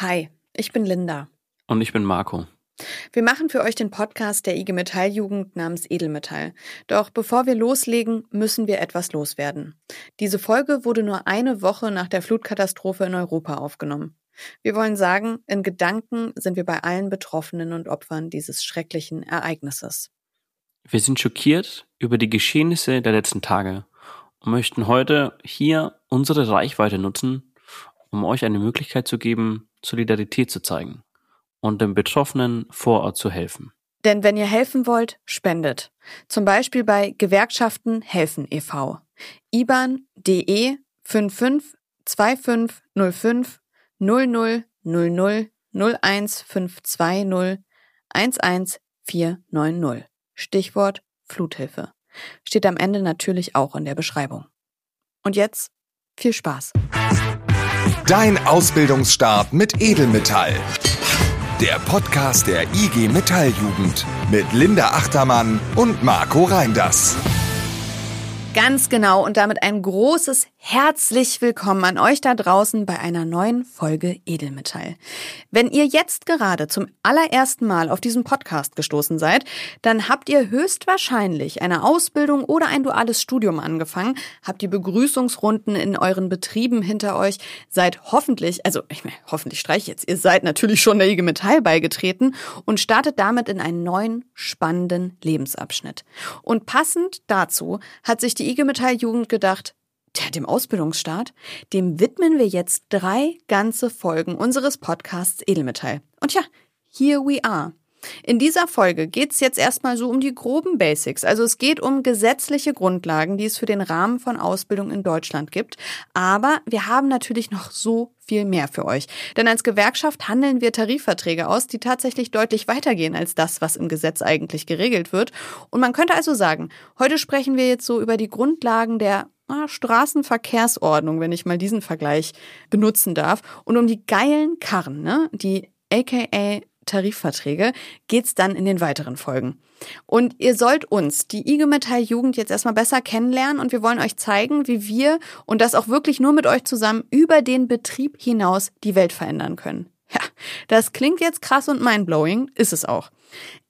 Hi, ich bin Linda. Und ich bin Marco. Wir machen für euch den Podcast der IG Metalljugend namens Edelmetall. Doch bevor wir loslegen, müssen wir etwas loswerden. Diese Folge wurde nur eine Woche nach der Flutkatastrophe in Europa aufgenommen. Wir wollen sagen, in Gedanken sind wir bei allen Betroffenen und Opfern dieses schrecklichen Ereignisses. Wir sind schockiert über die Geschehnisse der letzten Tage und möchten heute hier unsere Reichweite nutzen, um euch eine Möglichkeit zu geben, Solidarität zu zeigen und den Betroffenen vor Ort zu helfen. Denn wenn ihr helfen wollt, spendet. Zum Beispiel bei Gewerkschaften helfen e.V. IBAN DE 552505 0000 01520 11490. Stichwort Fluthilfe. Steht am Ende natürlich auch in der Beschreibung. Und jetzt viel Spaß. Dein Ausbildungsstart mit Edelmetall. Der Podcast der IG Metalljugend mit Linda Achtermann und Marco Reinders. Ganz genau und damit ein großes herzlich willkommen an euch da draußen bei einer neuen Folge Edelmetall. Wenn ihr jetzt gerade zum allerersten Mal auf diesen Podcast gestoßen seid, dann habt ihr höchstwahrscheinlich eine Ausbildung oder ein duales Studium angefangen, habt die Begrüßungsrunden in euren Betrieben hinter euch, seid hoffentlich, also ich meine, hoffentlich streich jetzt, ihr seid natürlich schon der IG Metall beigetreten und startet damit in einen neuen, spannenden Lebensabschnitt. Und passend dazu hat sich die IG Metall Jugend gedacht, der, dem Ausbildungsstart, dem widmen wir jetzt drei ganze Folgen unseres Podcasts Edelmetall. Und ja, here we are. In dieser Folge geht es jetzt erstmal so um die groben Basics. Also es geht um gesetzliche Grundlagen, die es für den Rahmen von Ausbildung in Deutschland gibt. Aber wir haben natürlich noch so viel mehr für euch. Denn als Gewerkschaft handeln wir Tarifverträge aus, die tatsächlich deutlich weitergehen als das, was im Gesetz eigentlich geregelt wird. Und man könnte also sagen, heute sprechen wir jetzt so über die Grundlagen der Straßenverkehrsordnung, wenn ich mal diesen Vergleich benutzen darf. Und um die geilen Karren, ne, die aka Tarifverträge, geht's dann in den weiteren Folgen. Und ihr sollt uns, die IG Metall Jugend, jetzt erstmal besser kennenlernen und wir wollen euch zeigen, wie wir und das auch wirklich nur mit euch zusammen über den Betrieb hinaus die Welt verändern können. Ja, das klingt jetzt krass und mindblowing, ist es auch.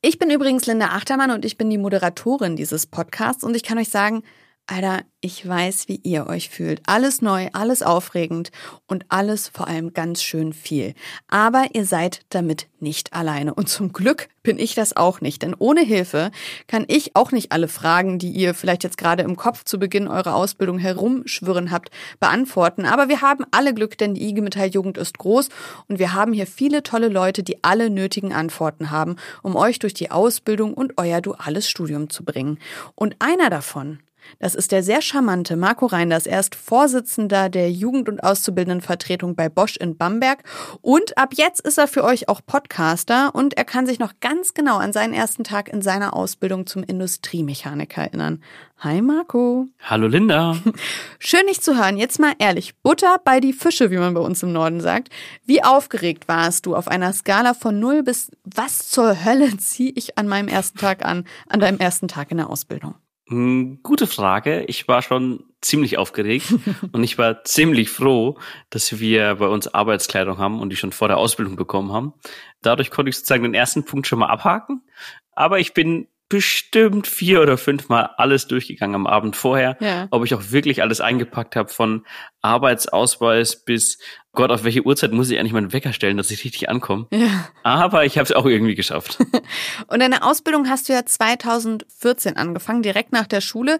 Ich bin übrigens Linda Achtermann und ich bin die Moderatorin dieses Podcasts und ich kann euch sagen, Alter, ich weiß, wie ihr euch fühlt. Alles neu, alles aufregend und alles vor allem ganz schön viel. Aber ihr seid damit nicht alleine. Und zum Glück bin ich das auch nicht. Denn ohne Hilfe kann ich auch nicht alle Fragen, die ihr vielleicht jetzt gerade im Kopf zu Beginn eurer Ausbildung herumschwirren habt, beantworten. Aber wir haben alle Glück, denn die IG Metall Jugend ist groß und wir haben hier viele tolle Leute, die alle nötigen Antworten haben, um euch durch die Ausbildung und euer duales Studium zu bringen. Und einer davon, das ist der sehr charmante Marco Reinders. Er ist Vorsitzender der Jugend- und Auszubildendenvertretung bei Bosch in Bamberg. Und ab jetzt ist er für euch auch Podcaster und er kann sich noch ganz genau an seinen ersten Tag in seiner Ausbildung zum Industriemechaniker erinnern. Hi Marco. Hallo Linda. Schön dich zu hören. Jetzt mal ehrlich, Butter bei die Fische, wie man bei uns im Norden sagt. Wie aufgeregt warst du auf einer Skala von 0 bis was zur Hölle ziehe ich an meinem ersten Tag an, an deinem ersten Tag in der Ausbildung? Hm, gute Frage. Ich war schon ziemlich aufgeregt und ich war ziemlich froh, dass wir bei uns Arbeitskleidung haben und die schon vor der Ausbildung bekommen haben. Dadurch konnte ich sozusagen den ersten Punkt schon mal abhaken. Aber ich bin bestimmt vier oder fünfmal alles durchgegangen am Abend vorher, ja. ob ich auch wirklich alles eingepackt habe, von Arbeitsausweis bis Gott, auf welche Uhrzeit muss ich eigentlich meinen Wecker stellen, dass ich richtig ankomme. Ja. Aber ich habe es auch irgendwie geschafft. Und deine Ausbildung hast du ja 2014 angefangen, direkt nach der Schule.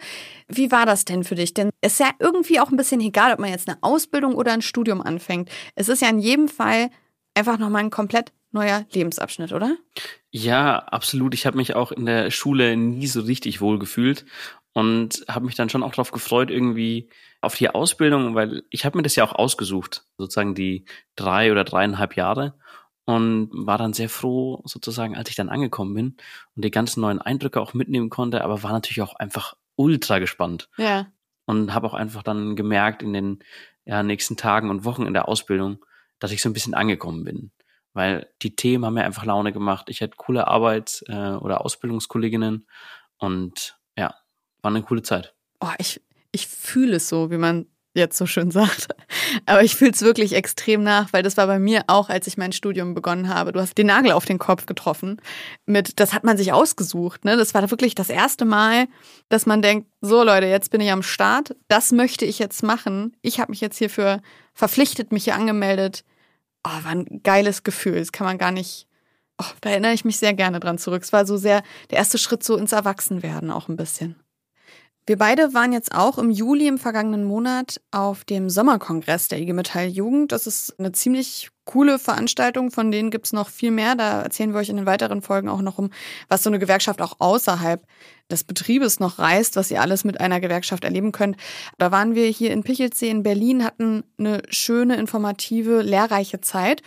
Wie war das denn für dich? Denn es ist ja irgendwie auch ein bisschen egal, ob man jetzt eine Ausbildung oder ein Studium anfängt. Es ist ja in jedem Fall einfach nochmal ein komplett neuer Lebensabschnitt, oder? Ja, absolut. Ich habe mich auch in der Schule nie so richtig wohl gefühlt und habe mich dann schon auch darauf gefreut, irgendwie auf die Ausbildung, weil ich habe mir das ja auch ausgesucht, sozusagen die drei oder dreieinhalb Jahre und war dann sehr froh, sozusagen, als ich dann angekommen bin und die ganzen neuen Eindrücke auch mitnehmen konnte, aber war natürlich auch einfach ultra gespannt. Ja. Und habe auch einfach dann gemerkt in den ja, nächsten Tagen und Wochen in der Ausbildung, dass ich so ein bisschen angekommen bin weil die Themen haben mir einfach Laune gemacht. Ich hatte coole Arbeits- äh, oder Ausbildungskolleginnen und ja, war eine coole Zeit. Oh, ich, ich fühle es so, wie man jetzt so schön sagt. Aber ich fühle es wirklich extrem nach, weil das war bei mir auch, als ich mein Studium begonnen habe. Du hast den Nagel auf den Kopf getroffen. Mit, das hat man sich ausgesucht. Ne? Das war wirklich das erste Mal, dass man denkt, so Leute, jetzt bin ich am Start. Das möchte ich jetzt machen. Ich habe mich jetzt hierfür verpflichtet, mich hier angemeldet. Oh, war ein geiles Gefühl. Das kann man gar nicht. Oh, da erinnere ich mich sehr gerne dran zurück. Es war so sehr der erste Schritt so ins Erwachsenwerden auch ein bisschen. Wir beide waren jetzt auch im Juli im vergangenen Monat auf dem Sommerkongress der IG Metall Jugend. Das ist eine ziemlich coole Veranstaltung, von denen gibt's noch viel mehr. Da erzählen wir euch in den weiteren Folgen auch noch um, was so eine Gewerkschaft auch außerhalb des Betriebes noch reißt, was ihr alles mit einer Gewerkschaft erleben könnt. Da waren wir hier in Pichelsee in Berlin, hatten eine schöne, informative, lehrreiche Zeit.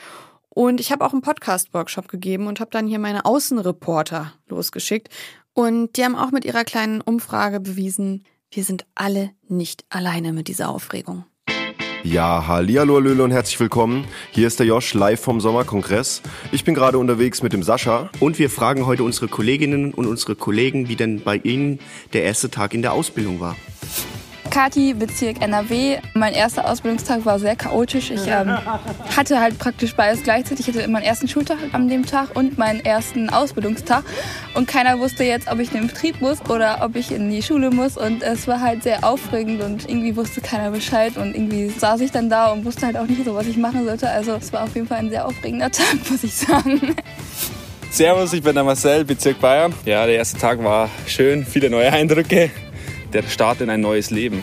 Und ich habe auch einen Podcast-Workshop gegeben und habe dann hier meine Außenreporter losgeschickt. Und die haben auch mit ihrer kleinen Umfrage bewiesen, wir sind alle nicht alleine mit dieser Aufregung. Ja, hallihallo Löhle und herzlich willkommen. Hier ist der Josh live vom Sommerkongress. Ich bin gerade unterwegs mit dem Sascha. Und wir fragen heute unsere Kolleginnen und unsere Kollegen, wie denn bei ihnen der erste Tag in der Ausbildung war. Kati, Bezirk NRW. Mein erster Ausbildungstag war sehr chaotisch. Ich ähm, hatte halt praktisch beides gleichzeitig. Ich hatte meinen ersten Schultag an dem Tag und meinen ersten Ausbildungstag. Und keiner wusste jetzt, ob ich in den Betrieb muss oder ob ich in die Schule muss. Und es war halt sehr aufregend und irgendwie wusste keiner Bescheid. Und irgendwie saß ich dann da und wusste halt auch nicht so, was ich machen sollte. Also es war auf jeden Fall ein sehr aufregender Tag, muss ich sagen. Servus, ich bin der Marcel, Bezirk Bayern. Ja, der erste Tag war schön, viele neue Eindrücke der Start in ein neues Leben.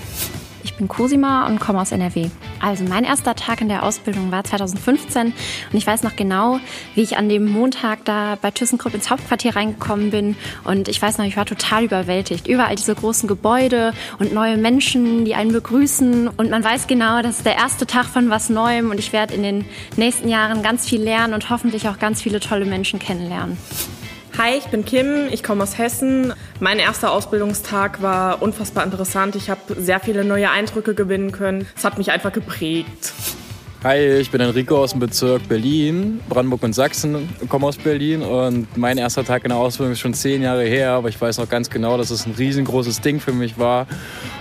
Ich bin Cosima und komme aus NRW. Also mein erster Tag in der Ausbildung war 2015 und ich weiß noch genau, wie ich an dem Montag da bei ThyssenKrupp ins Hauptquartier reingekommen bin und ich weiß noch, ich war total überwältigt. Überall diese großen Gebäude und neue Menschen, die einen begrüßen und man weiß genau, das ist der erste Tag von was Neuem und ich werde in den nächsten Jahren ganz viel lernen und hoffentlich auch ganz viele tolle Menschen kennenlernen. Hi, ich bin Kim, ich komme aus Hessen. Mein erster Ausbildungstag war unfassbar interessant. Ich habe sehr viele neue Eindrücke gewinnen können. Es hat mich einfach geprägt. Hi, ich bin Enrico aus dem Bezirk Berlin, Brandenburg und Sachsen, komme aus Berlin und mein erster Tag in der Ausbildung ist schon zehn Jahre her, aber ich weiß noch ganz genau, dass es ein riesengroßes Ding für mich war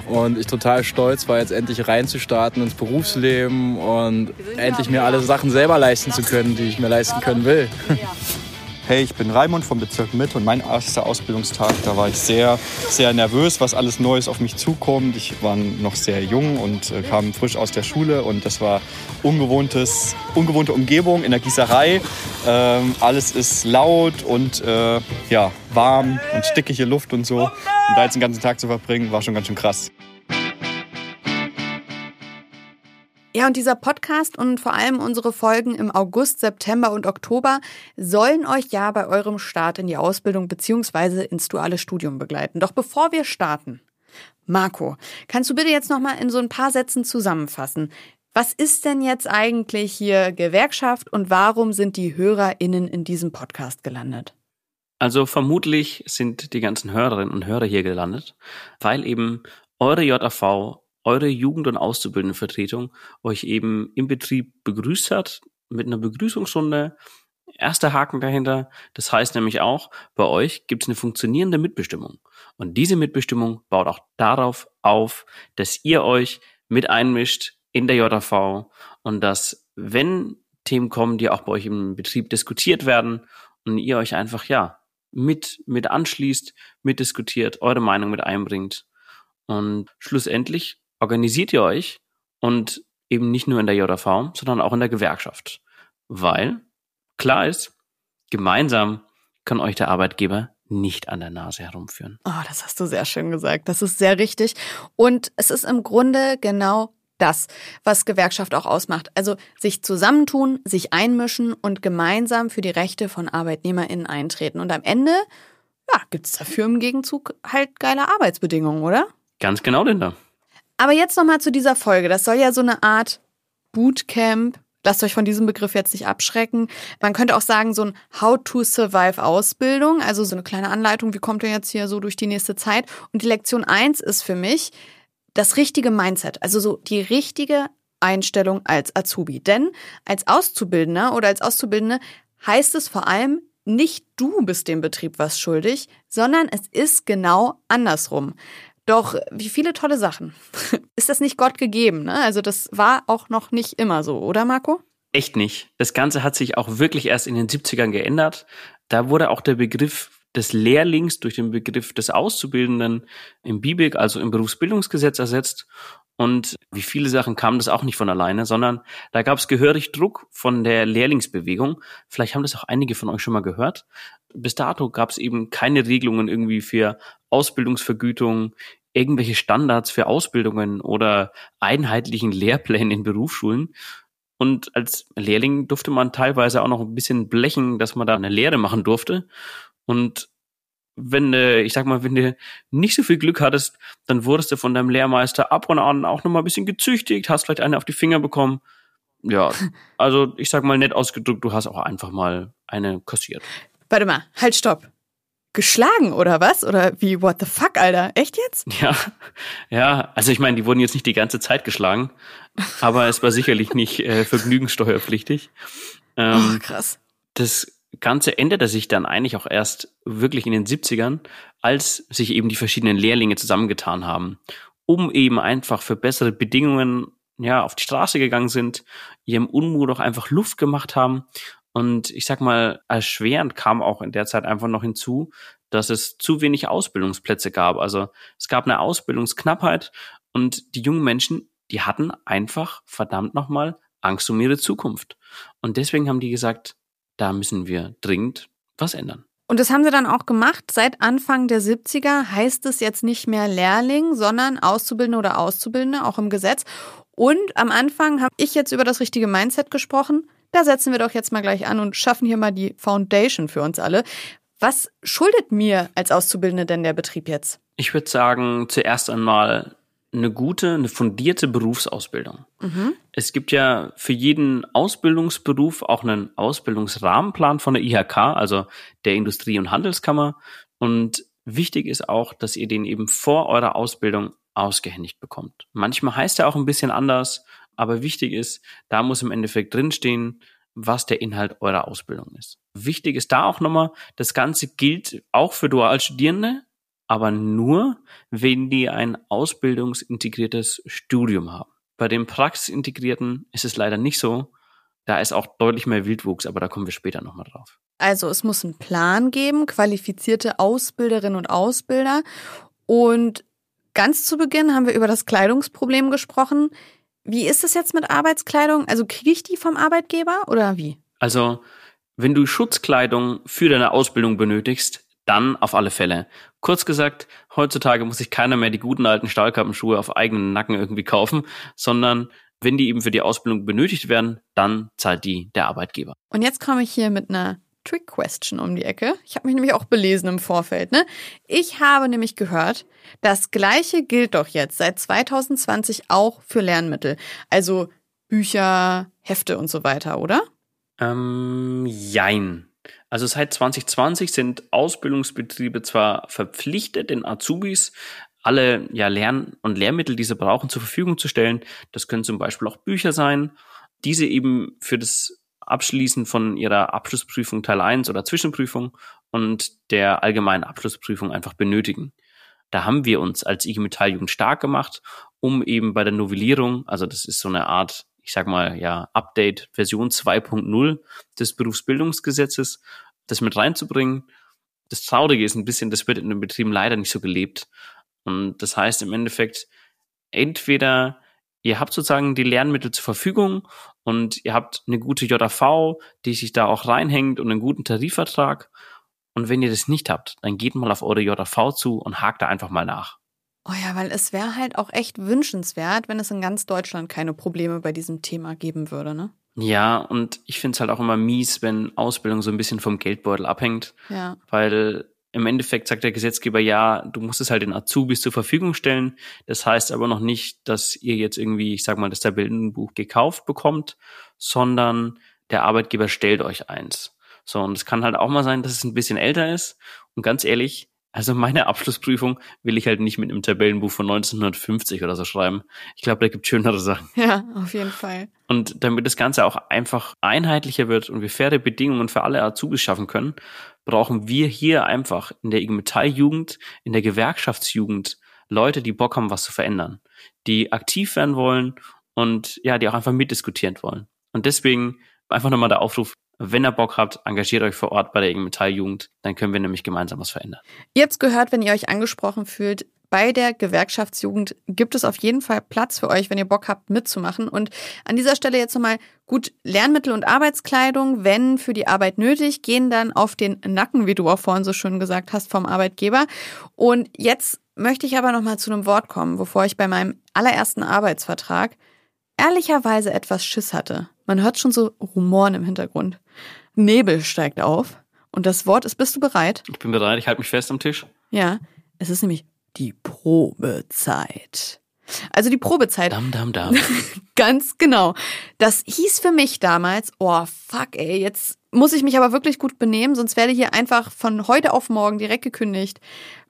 und ich total stolz war, jetzt endlich reinzustarten ins Berufsleben und endlich mir alle Sachen selber leisten zu können, die ich mir leisten können will. Hey, ich bin Raimund vom Bezirk Mitte und mein erster Ausbildungstag, da war ich sehr, sehr nervös, was alles Neues auf mich zukommt. Ich war noch sehr jung und äh, kam frisch aus der Schule und das war ungewohntes, ungewohnte Umgebung in der Gießerei. Ähm, alles ist laut und äh, ja, warm und stickige Luft und so. Und da jetzt den ganzen Tag zu verbringen, war schon ganz schön krass. Ja, und dieser Podcast und vor allem unsere Folgen im August, September und Oktober sollen euch ja bei eurem Start in die Ausbildung bzw. ins duale Studium begleiten. Doch bevor wir starten, Marco, kannst du bitte jetzt noch mal in so ein paar Sätzen zusammenfassen? Was ist denn jetzt eigentlich hier Gewerkschaft und warum sind die HörerInnen in diesem Podcast gelandet? Also vermutlich sind die ganzen Hörerinnen und Hörer hier gelandet, weil eben eure JAV eure Jugend- und Auszubildendenvertretung euch eben im Betrieb begrüßt hat mit einer Begrüßungsrunde. Erster Haken dahinter. Das heißt nämlich auch, bei euch gibt es eine funktionierende Mitbestimmung. Und diese Mitbestimmung baut auch darauf auf, dass ihr euch mit einmischt in der JV und dass, wenn Themen kommen, die auch bei euch im Betrieb diskutiert werden und ihr euch einfach, ja, mit, mit anschließt, mitdiskutiert, eure Meinung mit einbringt. Und schlussendlich organisiert ihr euch und eben nicht nur in der JV, sondern auch in der Gewerkschaft. Weil klar ist, gemeinsam kann euch der Arbeitgeber nicht an der Nase herumführen. Oh, das hast du sehr schön gesagt. Das ist sehr richtig. Und es ist im Grunde genau das, was Gewerkschaft auch ausmacht. Also sich zusammentun, sich einmischen und gemeinsam für die Rechte von ArbeitnehmerInnen eintreten. Und am Ende, ja, gibt's dafür im Gegenzug halt geile Arbeitsbedingungen, oder? Ganz genau, Linda. Aber jetzt nochmal zu dieser Folge. Das soll ja so eine Art Bootcamp. Lasst euch von diesem Begriff jetzt nicht abschrecken. Man könnte auch sagen, so ein How-to-Survive-Ausbildung, also so eine kleine Anleitung, wie kommt ihr jetzt hier so durch die nächste Zeit. Und die Lektion eins ist für mich das richtige Mindset, also so die richtige Einstellung als Azubi. Denn als Auszubildender oder als Auszubildende heißt es vor allem, nicht du bist dem Betrieb was schuldig, sondern es ist genau andersrum. Doch wie viele tolle Sachen. Ist das nicht Gott gegeben? Ne? Also das war auch noch nicht immer so, oder Marco? Echt nicht. Das Ganze hat sich auch wirklich erst in den 70ern geändert. Da wurde auch der Begriff des Lehrlings durch den Begriff des Auszubildenden im BIBIC, also im Berufsbildungsgesetz ersetzt. Und wie viele Sachen kam das auch nicht von alleine, sondern da gab es gehörig Druck von der Lehrlingsbewegung. Vielleicht haben das auch einige von euch schon mal gehört. Bis dato gab es eben keine Regelungen irgendwie für Ausbildungsvergütung, irgendwelche Standards für Ausbildungen oder einheitlichen Lehrpläne in Berufsschulen. Und als Lehrling durfte man teilweise auch noch ein bisschen blechen, dass man da eine Lehre machen durfte. Und wenn du, ich sag mal, wenn du nicht so viel Glück hattest, dann wurdest du von deinem Lehrmeister ab und an auch nochmal ein bisschen gezüchtigt, hast vielleicht eine auf die Finger bekommen. Ja, also ich sag mal nett ausgedrückt, du hast auch einfach mal eine kassiert. Warte mal, halt, stopp. Geschlagen oder was? Oder wie, what the fuck, Alter? Echt jetzt? Ja, ja, also ich meine, die wurden jetzt nicht die ganze Zeit geschlagen, aber es war sicherlich nicht äh, vergnügenssteuerpflichtig. Ähm, oh, krass. Das Ganze änderte sich dann eigentlich auch erst wirklich in den 70ern, als sich eben die verschiedenen Lehrlinge zusammengetan haben, um eben einfach für bessere Bedingungen ja, auf die Straße gegangen sind, ihrem Unmut auch einfach Luft gemacht haben. Und ich sag mal, erschwerend kam auch in der Zeit einfach noch hinzu, dass es zu wenig Ausbildungsplätze gab. Also es gab eine Ausbildungsknappheit und die jungen Menschen, die hatten einfach verdammt nochmal Angst um ihre Zukunft. Und deswegen haben die gesagt, da müssen wir dringend was ändern. Und das haben sie dann auch gemacht. Seit Anfang der 70er heißt es jetzt nicht mehr Lehrling, sondern Auszubildende oder Auszubildende, auch im Gesetz. Und am Anfang habe ich jetzt über das richtige Mindset gesprochen. Da setzen wir doch jetzt mal gleich an und schaffen hier mal die Foundation für uns alle. Was schuldet mir als Auszubildende denn der Betrieb jetzt? Ich würde sagen, zuerst einmal eine gute, eine fundierte Berufsausbildung. Mhm. Es gibt ja für jeden Ausbildungsberuf auch einen Ausbildungsrahmenplan von der IHK, also der Industrie- und Handelskammer. Und wichtig ist auch, dass ihr den eben vor eurer Ausbildung ausgehändigt bekommt. Manchmal heißt er auch ein bisschen anders, aber wichtig ist, da muss im Endeffekt drinstehen, was der Inhalt eurer Ausbildung ist. Wichtig ist da auch nochmal, das Ganze gilt auch für Dualstudierende, aber nur, wenn die ein ausbildungsintegriertes Studium haben. Bei dem praxisintegrierten ist es leider nicht so. Da ist auch deutlich mehr Wildwuchs, aber da kommen wir später nochmal drauf. Also es muss einen Plan geben, qualifizierte Ausbilderinnen und Ausbilder. Und ganz zu Beginn haben wir über das Kleidungsproblem gesprochen. Wie ist es jetzt mit Arbeitskleidung? Also kriege ich die vom Arbeitgeber oder wie? Also, wenn du Schutzkleidung für deine Ausbildung benötigst, dann auf alle Fälle. Kurz gesagt, heutzutage muss sich keiner mehr die guten alten Stahlkappenschuhe auf eigenen Nacken irgendwie kaufen, sondern wenn die eben für die Ausbildung benötigt werden, dann zahlt die der Arbeitgeber. Und jetzt komme ich hier mit einer Trick Question um die Ecke. Ich habe mich nämlich auch belesen im Vorfeld. Ne? Ich habe nämlich gehört, das Gleiche gilt doch jetzt seit 2020 auch für Lernmittel. Also Bücher, Hefte und so weiter, oder? Ähm, jein. Also seit 2020 sind Ausbildungsbetriebe zwar verpflichtet, den Azubis alle ja, Lern- und Lehrmittel, die sie brauchen, zur Verfügung zu stellen. Das können zum Beispiel auch Bücher sein, diese eben für das Abschließen von ihrer Abschlussprüfung Teil 1 oder Zwischenprüfung und der allgemeinen Abschlussprüfung einfach benötigen. Da haben wir uns als IG Metalljugend stark gemacht, um eben bei der Novellierung, also das ist so eine Art ich sag mal, ja, Update Version 2.0 des Berufsbildungsgesetzes, das mit reinzubringen. Das Traurige ist ein bisschen, das wird in den Betrieben leider nicht so gelebt. Und das heißt im Endeffekt, entweder ihr habt sozusagen die Lernmittel zur Verfügung und ihr habt eine gute JV, die sich da auch reinhängt und einen guten Tarifvertrag. Und wenn ihr das nicht habt, dann geht mal auf eure JV zu und hakt da einfach mal nach. Oh ja, weil es wäre halt auch echt wünschenswert, wenn es in ganz Deutschland keine Probleme bei diesem Thema geben würde, ne? Ja, und ich finde es halt auch immer mies, wenn Ausbildung so ein bisschen vom Geldbeutel abhängt. Ja. Weil im Endeffekt sagt der Gesetzgeber, ja, du musst es halt den Azubis zur Verfügung stellen. Das heißt aber noch nicht, dass ihr jetzt irgendwie, ich sag mal, das Tabellenbuch gekauft bekommt, sondern der Arbeitgeber stellt euch eins. So, und es kann halt auch mal sein, dass es ein bisschen älter ist. Und ganz ehrlich, also meine Abschlussprüfung will ich halt nicht mit einem Tabellenbuch von 1950 oder so schreiben. Ich glaube, da gibt schönere Sachen. Ja, auf jeden Fall. Und damit das Ganze auch einfach einheitlicher wird und wir faire Bedingungen für alle Azubis schaffen können, brauchen wir hier einfach in der IG Metall-Jugend, in der Gewerkschaftsjugend Leute, die Bock haben, was zu verändern, die aktiv werden wollen und ja, die auch einfach mitdiskutieren wollen. Und deswegen einfach nochmal der Aufruf, wenn ihr Bock habt, engagiert euch vor Ort bei der Metalljugend, dann können wir nämlich gemeinsam was verändern. Ihr habt's gehört, wenn ihr euch angesprochen fühlt, bei der Gewerkschaftsjugend gibt es auf jeden Fall Platz für euch, wenn ihr Bock habt, mitzumachen. Und an dieser Stelle jetzt nochmal gut Lernmittel und Arbeitskleidung, wenn für die Arbeit nötig, gehen dann auf den Nacken, wie du auch vorhin so schön gesagt hast, vom Arbeitgeber. Und jetzt möchte ich aber nochmal zu einem Wort kommen, bevor ich bei meinem allerersten Arbeitsvertrag ehrlicherweise etwas Schiss hatte. Man hört schon so Rumoren im Hintergrund. Nebel steigt auf. Und das Wort ist, bist du bereit? Ich bin bereit, ich halte mich fest am Tisch. Ja, es ist nämlich die Probezeit. Also die Probezeit. Dam, dam, dam. Ganz genau. Das hieß für mich damals, oh fuck, ey, jetzt muss ich mich aber wirklich gut benehmen, sonst werde hier einfach von heute auf morgen direkt gekündigt.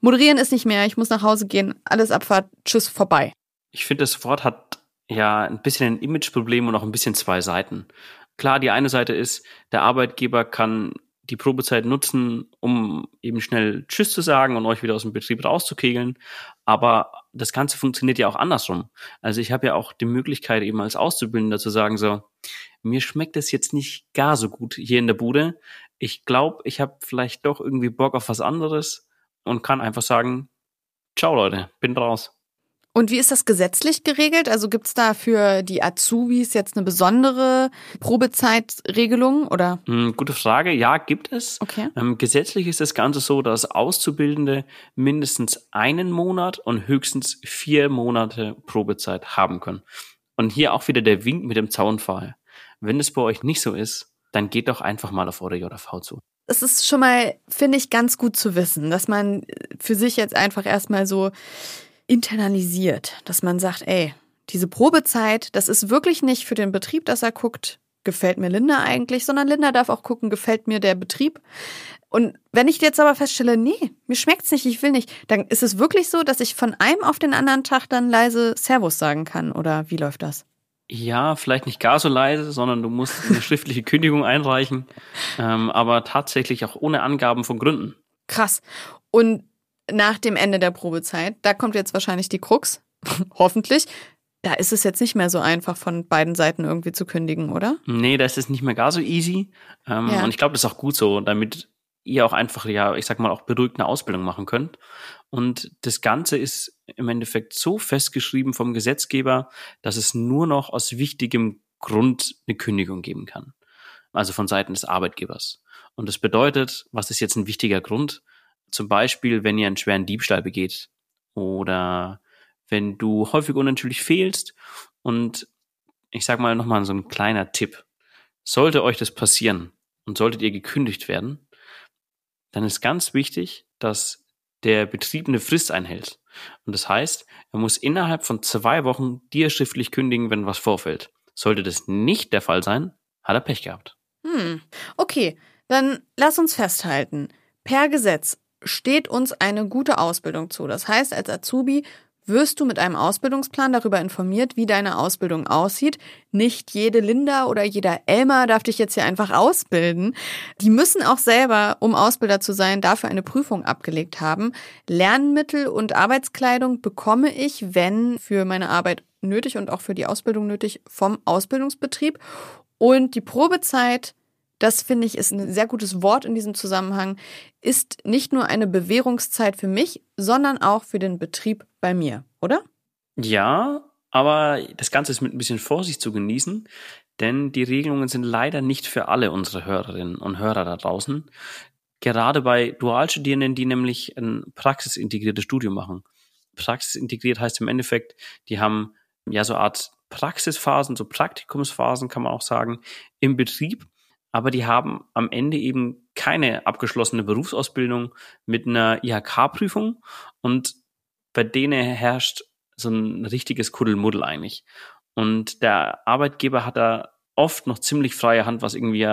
Moderieren ist nicht mehr, ich muss nach Hause gehen, alles Abfahrt, tschüss, vorbei. Ich finde, das Wort hat ja ein bisschen ein Imageproblem und auch ein bisschen zwei Seiten. Klar, die eine Seite ist, der Arbeitgeber kann die Probezeit nutzen, um eben schnell Tschüss zu sagen und euch wieder aus dem Betrieb rauszukegeln. Aber das Ganze funktioniert ja auch andersrum. Also ich habe ja auch die Möglichkeit, eben als Auszubildender zu sagen, so, mir schmeckt es jetzt nicht gar so gut hier in der Bude. Ich glaube, ich habe vielleicht doch irgendwie Bock auf was anderes und kann einfach sagen, ciao Leute, bin raus. Und wie ist das gesetzlich geregelt? Also gibt es da für die Azubis jetzt eine besondere Probezeitregelung oder? Hm, gute Frage. Ja, gibt es. Okay. Ähm, gesetzlich ist das Ganze so, dass Auszubildende mindestens einen Monat und höchstens vier Monate Probezeit haben können. Und hier auch wieder der Wink mit dem Zaunpfahl. Wenn es bei euch nicht so ist, dann geht doch einfach mal auf eure JV zu. Es ist schon mal, finde ich, ganz gut zu wissen, dass man für sich jetzt einfach erstmal so internalisiert, dass man sagt, ey, diese Probezeit, das ist wirklich nicht für den Betrieb, dass er guckt, gefällt mir Linda eigentlich, sondern Linda darf auch gucken, gefällt mir der Betrieb. Und wenn ich jetzt aber feststelle, nee, mir schmeckt's nicht, ich will nicht, dann ist es wirklich so, dass ich von einem auf den anderen Tag dann leise Servus sagen kann, oder wie läuft das? Ja, vielleicht nicht gar so leise, sondern du musst eine schriftliche Kündigung einreichen, ähm, aber tatsächlich auch ohne Angaben von Gründen. Krass. Und nach dem Ende der Probezeit, da kommt jetzt wahrscheinlich die Krux, hoffentlich. Da ist es jetzt nicht mehr so einfach, von beiden Seiten irgendwie zu kündigen, oder? Nee, da ist es nicht mehr gar so easy. Ähm, ja. Und ich glaube, das ist auch gut so, damit ihr auch einfach, ja, ich sag mal, auch beruhigt eine Ausbildung machen könnt. Und das Ganze ist im Endeffekt so festgeschrieben vom Gesetzgeber, dass es nur noch aus wichtigem Grund eine Kündigung geben kann. Also von Seiten des Arbeitgebers. Und das bedeutet, was ist jetzt ein wichtiger Grund? Zum Beispiel, wenn ihr einen schweren Diebstahl begeht oder wenn du häufig unnatürlich fehlst. Und ich sag mal nochmal so ein kleiner Tipp. Sollte euch das passieren und solltet ihr gekündigt werden, dann ist ganz wichtig, dass der Betrieb eine Frist einhält. Und das heißt, er muss innerhalb von zwei Wochen dir schriftlich kündigen, wenn was vorfällt. Sollte das nicht der Fall sein, hat er Pech gehabt. Hm, okay, dann lass uns festhalten. Per Gesetz steht uns eine gute Ausbildung zu. Das heißt, als Azubi wirst du mit einem Ausbildungsplan darüber informiert, wie deine Ausbildung aussieht. Nicht jede Linda oder jeder Elmar darf dich jetzt hier einfach ausbilden. Die müssen auch selber, um Ausbilder zu sein, dafür eine Prüfung abgelegt haben. Lernmittel und Arbeitskleidung bekomme ich, wenn für meine Arbeit nötig und auch für die Ausbildung nötig, vom Ausbildungsbetrieb. Und die Probezeit das finde ich ist ein sehr gutes Wort in diesem Zusammenhang, ist nicht nur eine Bewährungszeit für mich, sondern auch für den Betrieb bei mir, oder? Ja, aber das Ganze ist mit ein bisschen Vorsicht zu genießen, denn die Regelungen sind leider nicht für alle unsere Hörerinnen und Hörer da draußen. Gerade bei Dualstudierenden, die nämlich ein praxisintegriertes Studium machen. Praxisintegriert heißt im Endeffekt, die haben ja so eine Art Praxisphasen, so Praktikumsphasen kann man auch sagen, im Betrieb aber die haben am Ende eben keine abgeschlossene Berufsausbildung mit einer IHK-Prüfung und bei denen herrscht so ein richtiges Kuddelmuddel eigentlich. Und der Arbeitgeber hat da oft noch ziemlich freie Hand, was irgendwie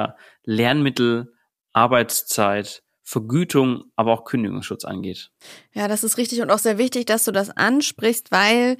Lernmittel, Arbeitszeit, Vergütung, aber auch Kündigungsschutz angeht. Ja, das ist richtig und auch sehr wichtig, dass du das ansprichst, weil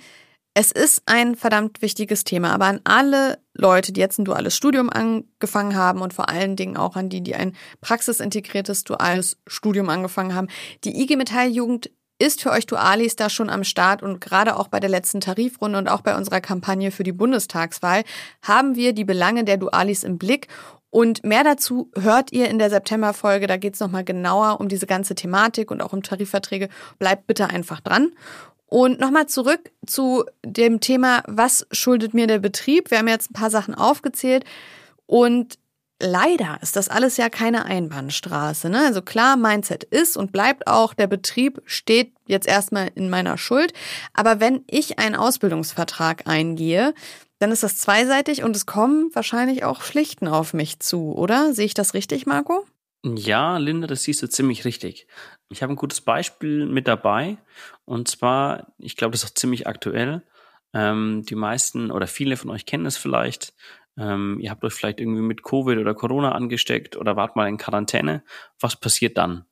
es ist ein verdammt wichtiges Thema, aber an alle Leute, die jetzt ein duales Studium angefangen haben und vor allen Dingen auch an die, die ein praxisintegriertes duales Studium angefangen haben, die IG Metall Jugend ist für euch Dualis da schon am Start und gerade auch bei der letzten Tarifrunde und auch bei unserer Kampagne für die Bundestagswahl haben wir die Belange der Dualis im Blick und mehr dazu hört ihr in der September-Folge. Da geht es nochmal genauer um diese ganze Thematik und auch um Tarifverträge. Bleibt bitte einfach dran. Und nochmal zurück zu dem Thema, was schuldet mir der Betrieb? Wir haben jetzt ein paar Sachen aufgezählt und leider ist das alles ja keine Einbahnstraße. Ne? Also klar, Mindset ist und bleibt auch, der Betrieb steht jetzt erstmal in meiner Schuld. Aber wenn ich einen Ausbildungsvertrag eingehe, dann ist das zweiseitig und es kommen wahrscheinlich auch Pflichten auf mich zu, oder? Sehe ich das richtig, Marco? Ja, Linda, das siehst du ziemlich richtig. Ich habe ein gutes Beispiel mit dabei. Und zwar, ich glaube, das ist auch ziemlich aktuell. Ähm, die meisten oder viele von euch kennen es vielleicht. Ähm, ihr habt euch vielleicht irgendwie mit Covid oder Corona angesteckt oder wart mal in Quarantäne. Was passiert dann?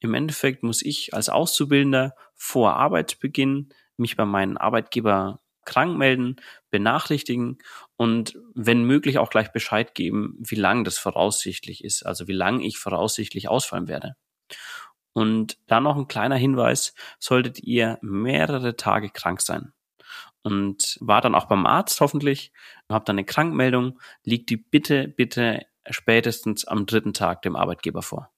Im Endeffekt muss ich als Auszubildender vor Arbeitsbeginn mich bei meinem Arbeitgeber krank melden, benachrichtigen und wenn möglich auch gleich Bescheid geben, wie lang das voraussichtlich ist, also wie lang ich voraussichtlich ausfallen werde. Und dann noch ein kleiner Hinweis, solltet ihr mehrere Tage krank sein und war dann auch beim Arzt hoffentlich, habt dann eine Krankmeldung, liegt die bitte, bitte spätestens am dritten Tag dem Arbeitgeber vor.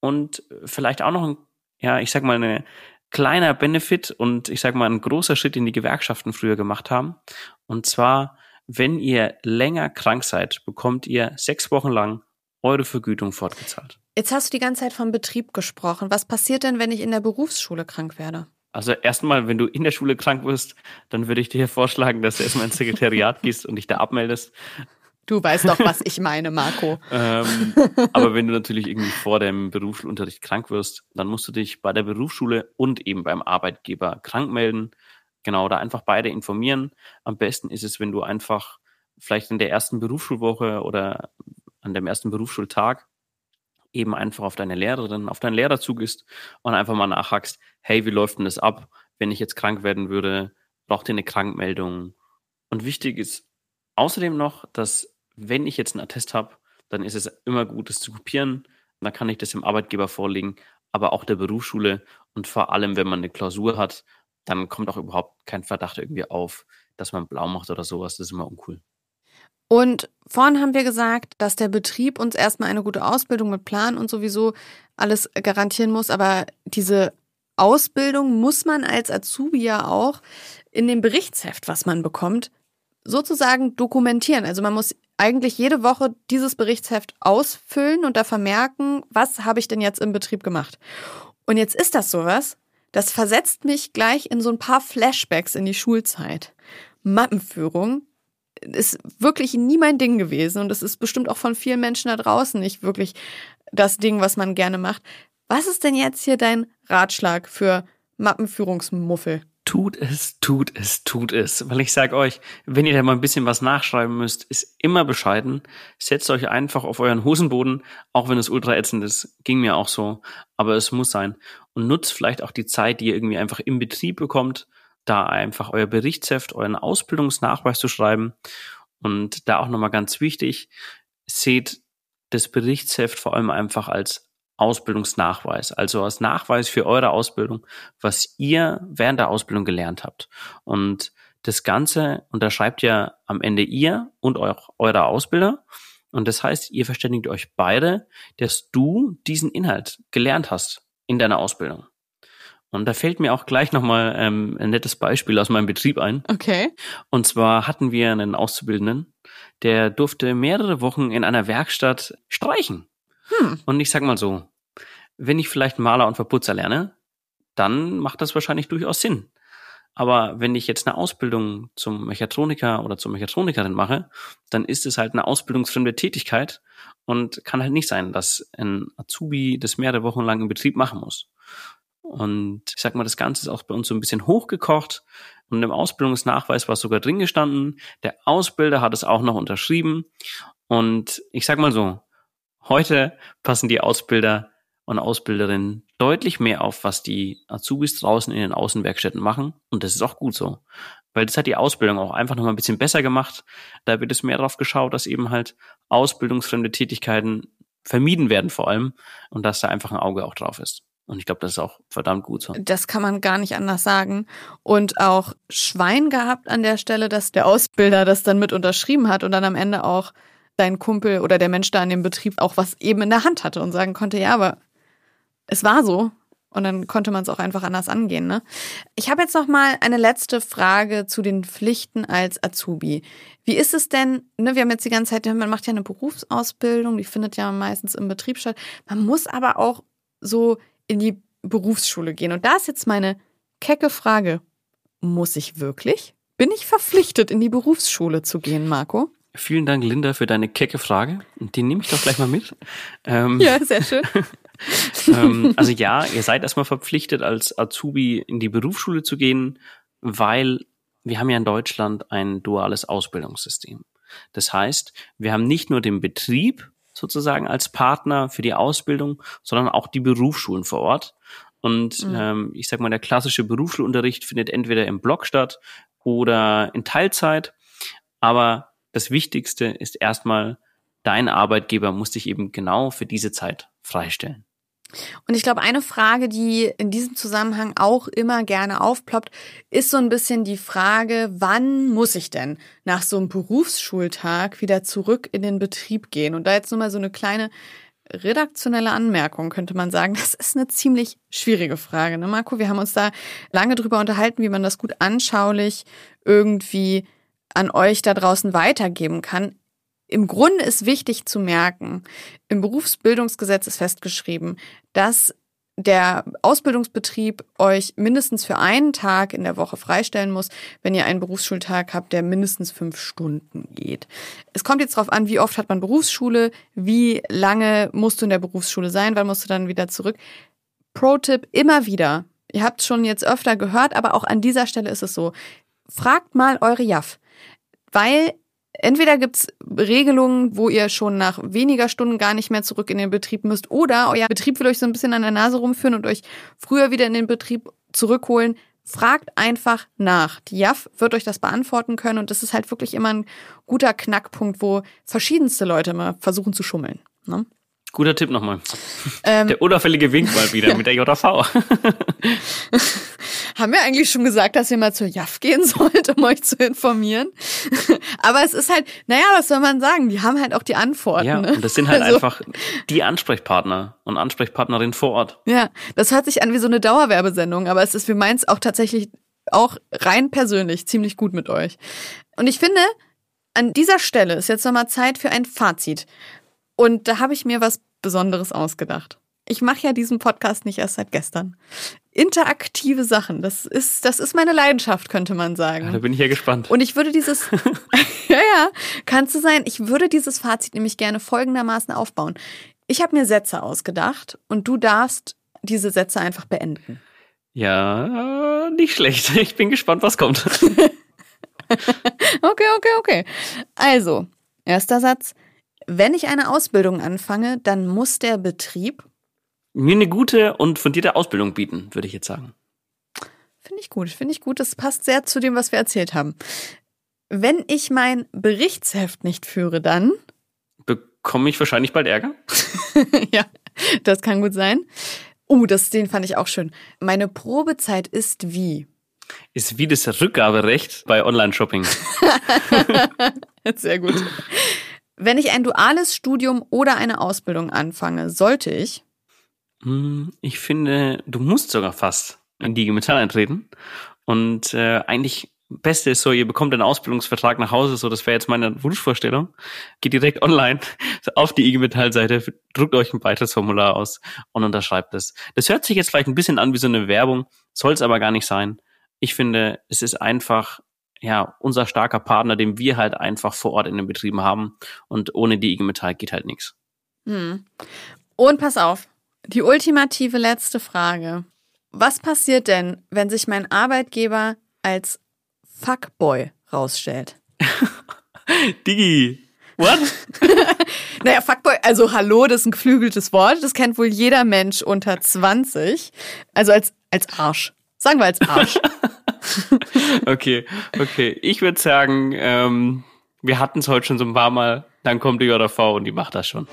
Und vielleicht auch noch ein, ja, ich sag mal eine kleiner Benefit und ich sage mal ein großer Schritt in die Gewerkschaften früher gemacht haben. Und zwar, wenn ihr länger krank seid, bekommt ihr sechs Wochen lang eure Vergütung fortgezahlt. Jetzt hast du die ganze Zeit vom Betrieb gesprochen. Was passiert denn, wenn ich in der Berufsschule krank werde? Also erstmal, wenn du in der Schule krank wirst, dann würde ich dir vorschlagen, dass du erstmal ins Sekretariat gehst und dich da abmeldest. Du weißt doch, was ich meine, Marco. ähm, aber wenn du natürlich irgendwie vor dem Berufsschulunterricht krank wirst, dann musst du dich bei der Berufsschule und eben beim Arbeitgeber krank melden. Genau, da einfach beide informieren. Am besten ist es, wenn du einfach vielleicht in der ersten Berufsschulwoche oder an dem ersten Berufsschultag eben einfach auf deine Lehrerin, auf deinen Lehrer zugehst und einfach mal nachhackst, hey, wie läuft denn das ab, wenn ich jetzt krank werden würde, braucht ihr eine Krankmeldung? Und wichtig ist außerdem noch, dass wenn ich jetzt einen Attest habe, dann ist es immer gut, das zu kopieren. Dann kann ich das dem Arbeitgeber vorlegen, aber auch der Berufsschule. Und vor allem, wenn man eine Klausur hat, dann kommt auch überhaupt kein Verdacht irgendwie auf, dass man blau macht oder sowas. Das ist immer uncool. Und vorhin haben wir gesagt, dass der Betrieb uns erstmal eine gute Ausbildung mit Plan und sowieso alles garantieren muss. Aber diese Ausbildung muss man als Azubi ja auch in dem Berichtsheft, was man bekommt, sozusagen dokumentieren. Also man muss eigentlich jede Woche dieses Berichtsheft ausfüllen und da vermerken, was habe ich denn jetzt im Betrieb gemacht. Und jetzt ist das sowas, das versetzt mich gleich in so ein paar Flashbacks in die Schulzeit. Mappenführung ist wirklich nie mein Ding gewesen und es ist bestimmt auch von vielen Menschen da draußen nicht wirklich das Ding, was man gerne macht. Was ist denn jetzt hier dein Ratschlag für Mappenführungsmuffel? Tut es, tut es, tut es. Weil ich sage euch, wenn ihr da mal ein bisschen was nachschreiben müsst, ist immer bescheiden. Setzt euch einfach auf euren Hosenboden, auch wenn es ultra ätzend ist. Ging mir auch so. Aber es muss sein. Und nutzt vielleicht auch die Zeit, die ihr irgendwie einfach im Betrieb bekommt, da einfach euer Berichtsheft, euren Ausbildungsnachweis zu schreiben. Und da auch nochmal ganz wichtig, seht das Berichtsheft vor allem einfach als Ausbildungsnachweis, also als Nachweis für eure Ausbildung, was ihr während der Ausbildung gelernt habt. Und das Ganze unterschreibt ja am Ende ihr und auch eure Ausbilder. Und das heißt, ihr verständigt euch beide, dass du diesen Inhalt gelernt hast in deiner Ausbildung. Und da fällt mir auch gleich nochmal ähm, ein nettes Beispiel aus meinem Betrieb ein. Okay. Und zwar hatten wir einen Auszubildenden, der durfte mehrere Wochen in einer Werkstatt streichen. Hm. Und ich sag mal so, wenn ich vielleicht Maler und Verputzer lerne, dann macht das wahrscheinlich durchaus Sinn. Aber wenn ich jetzt eine Ausbildung zum Mechatroniker oder zur Mechatronikerin mache, dann ist es halt eine ausbildungsfremde Tätigkeit und kann halt nicht sein, dass ein Azubi das mehrere Wochen lang im Betrieb machen muss. Und ich sag mal, das Ganze ist auch bei uns so ein bisschen hochgekocht. Und im Ausbildungsnachweis war es sogar drin gestanden. Der Ausbilder hat es auch noch unterschrieben. Und ich sag mal so, Heute passen die Ausbilder und Ausbilderinnen deutlich mehr auf, was die Azubis draußen in den Außenwerkstätten machen. Und das ist auch gut so. Weil das hat die Ausbildung auch einfach nochmal ein bisschen besser gemacht. Da wird es mehr darauf geschaut, dass eben halt ausbildungsfremde Tätigkeiten vermieden werden vor allem und dass da einfach ein Auge auch drauf ist. Und ich glaube, das ist auch verdammt gut so. Das kann man gar nicht anders sagen. Und auch Schwein gehabt an der Stelle, dass der Ausbilder das dann mit unterschrieben hat und dann am Ende auch dein Kumpel oder der Mensch da in dem Betrieb auch was eben in der Hand hatte und sagen konnte, ja, aber es war so. Und dann konnte man es auch einfach anders angehen. Ne? Ich habe jetzt noch mal eine letzte Frage zu den Pflichten als Azubi. Wie ist es denn, ne, wir haben jetzt die ganze Zeit, man macht ja eine Berufsausbildung, die findet ja meistens im Betrieb statt. Man muss aber auch so in die Berufsschule gehen. Und da ist jetzt meine kecke Frage. Muss ich wirklich? Bin ich verpflichtet, in die Berufsschule zu gehen, Marco? Vielen Dank, Linda, für deine kecke Frage. Die nehme ich doch gleich mal mit. Ähm, ja, sehr schön. ähm, also ja, ihr seid erstmal verpflichtet, als Azubi in die Berufsschule zu gehen, weil wir haben ja in Deutschland ein duales Ausbildungssystem. Das heißt, wir haben nicht nur den Betrieb sozusagen als Partner für die Ausbildung, sondern auch die Berufsschulen vor Ort. Und mhm. ähm, ich sag mal, der klassische Berufsschulunterricht findet entweder im Block statt oder in Teilzeit. Aber das Wichtigste ist erstmal, dein Arbeitgeber muss dich eben genau für diese Zeit freistellen. Und ich glaube, eine Frage, die in diesem Zusammenhang auch immer gerne aufploppt, ist so ein bisschen die Frage, wann muss ich denn nach so einem Berufsschultag wieder zurück in den Betrieb gehen? Und da jetzt nur mal so eine kleine redaktionelle Anmerkung, könnte man sagen. Das ist eine ziemlich schwierige Frage, ne, Marco? Wir haben uns da lange drüber unterhalten, wie man das gut anschaulich irgendwie an euch da draußen weitergeben kann. Im Grunde ist wichtig zu merken, im Berufsbildungsgesetz ist festgeschrieben, dass der Ausbildungsbetrieb euch mindestens für einen Tag in der Woche freistellen muss, wenn ihr einen Berufsschultag habt, der mindestens fünf Stunden geht. Es kommt jetzt darauf an, wie oft hat man Berufsschule, wie lange musst du in der Berufsschule sein, wann musst du dann wieder zurück. Pro-Tipp immer wieder. Ihr habt schon jetzt öfter gehört, aber auch an dieser Stelle ist es so. Fragt mal eure JAF weil entweder gibt's Regelungen, wo ihr schon nach weniger Stunden gar nicht mehr zurück in den Betrieb müsst, oder euer Betrieb will euch so ein bisschen an der Nase rumführen und euch früher wieder in den Betrieb zurückholen. Fragt einfach nach. Die JAF wird euch das beantworten können und das ist halt wirklich immer ein guter Knackpunkt, wo verschiedenste Leute mal versuchen zu schummeln. Ne? Guter Tipp nochmal. Ähm, Der unauffällige Wink mal wieder mit der JV. Haben wir eigentlich schon gesagt, dass ihr mal zur JAF gehen sollt, um euch zu informieren? Aber es ist halt, naja, was soll man sagen? Die haben halt auch die Antworten. Ja, ne? und das sind halt also, einfach die Ansprechpartner und Ansprechpartnerin vor Ort. Ja, das hört sich an wie so eine Dauerwerbesendung, aber es ist, wir meinen es auch tatsächlich auch rein persönlich ziemlich gut mit euch. Und ich finde, an dieser Stelle ist jetzt nochmal Zeit für ein Fazit. Und da habe ich mir was Besonderes ausgedacht. Ich mache ja diesen Podcast nicht erst seit gestern. Interaktive Sachen, das ist, das ist meine Leidenschaft, könnte man sagen. Ja, da bin ich ja gespannt. Und ich würde dieses, ja, ja, kannst du sein, ich würde dieses Fazit nämlich gerne folgendermaßen aufbauen. Ich habe mir Sätze ausgedacht und du darfst diese Sätze einfach beenden. Ja, nicht schlecht. Ich bin gespannt, was kommt. okay, okay, okay. Also, erster Satz. Wenn ich eine Ausbildung anfange, dann muss der Betrieb mir eine gute und fundierte Ausbildung bieten, würde ich jetzt sagen. Finde ich gut, finde ich gut. Das passt sehr zu dem, was wir erzählt haben. Wenn ich mein Berichtsheft nicht führe, dann bekomme ich wahrscheinlich bald Ärger. ja, das kann gut sein. Uh, das, den fand ich auch schön. Meine Probezeit ist wie? Ist wie das Rückgaberecht bei Online-Shopping. Sehr gut. Wenn ich ein duales Studium oder eine Ausbildung anfange, sollte ich? Hm, ich finde, du musst sogar fast in die Metall eintreten. Und äh, eigentlich Beste ist so, ihr bekommt einen Ausbildungsvertrag nach Hause, so das wäre jetzt meine Wunschvorstellung. Geht direkt online auf die IG Metall Seite, druckt euch ein Beitrittsformular aus und unterschreibt es. Das hört sich jetzt vielleicht ein bisschen an wie so eine Werbung, soll es aber gar nicht sein. Ich finde, es ist einfach ja, unser starker Partner, den wir halt einfach vor Ort in den Betrieben haben. Und ohne die IG Metall geht halt nichts. Hm. Und pass auf, die ultimative letzte Frage. Was passiert denn, wenn sich mein Arbeitgeber als Fuckboy rausstellt? Digi, what? naja, Fuckboy, also hallo, das ist ein geflügeltes Wort. Das kennt wohl jeder Mensch unter 20. Also als, als Arsch. Sagen wir als Arsch. okay, okay. Ich würde sagen, ähm, wir hatten es heute schon so ein paar Mal. Dann kommt die JV und die macht das schon.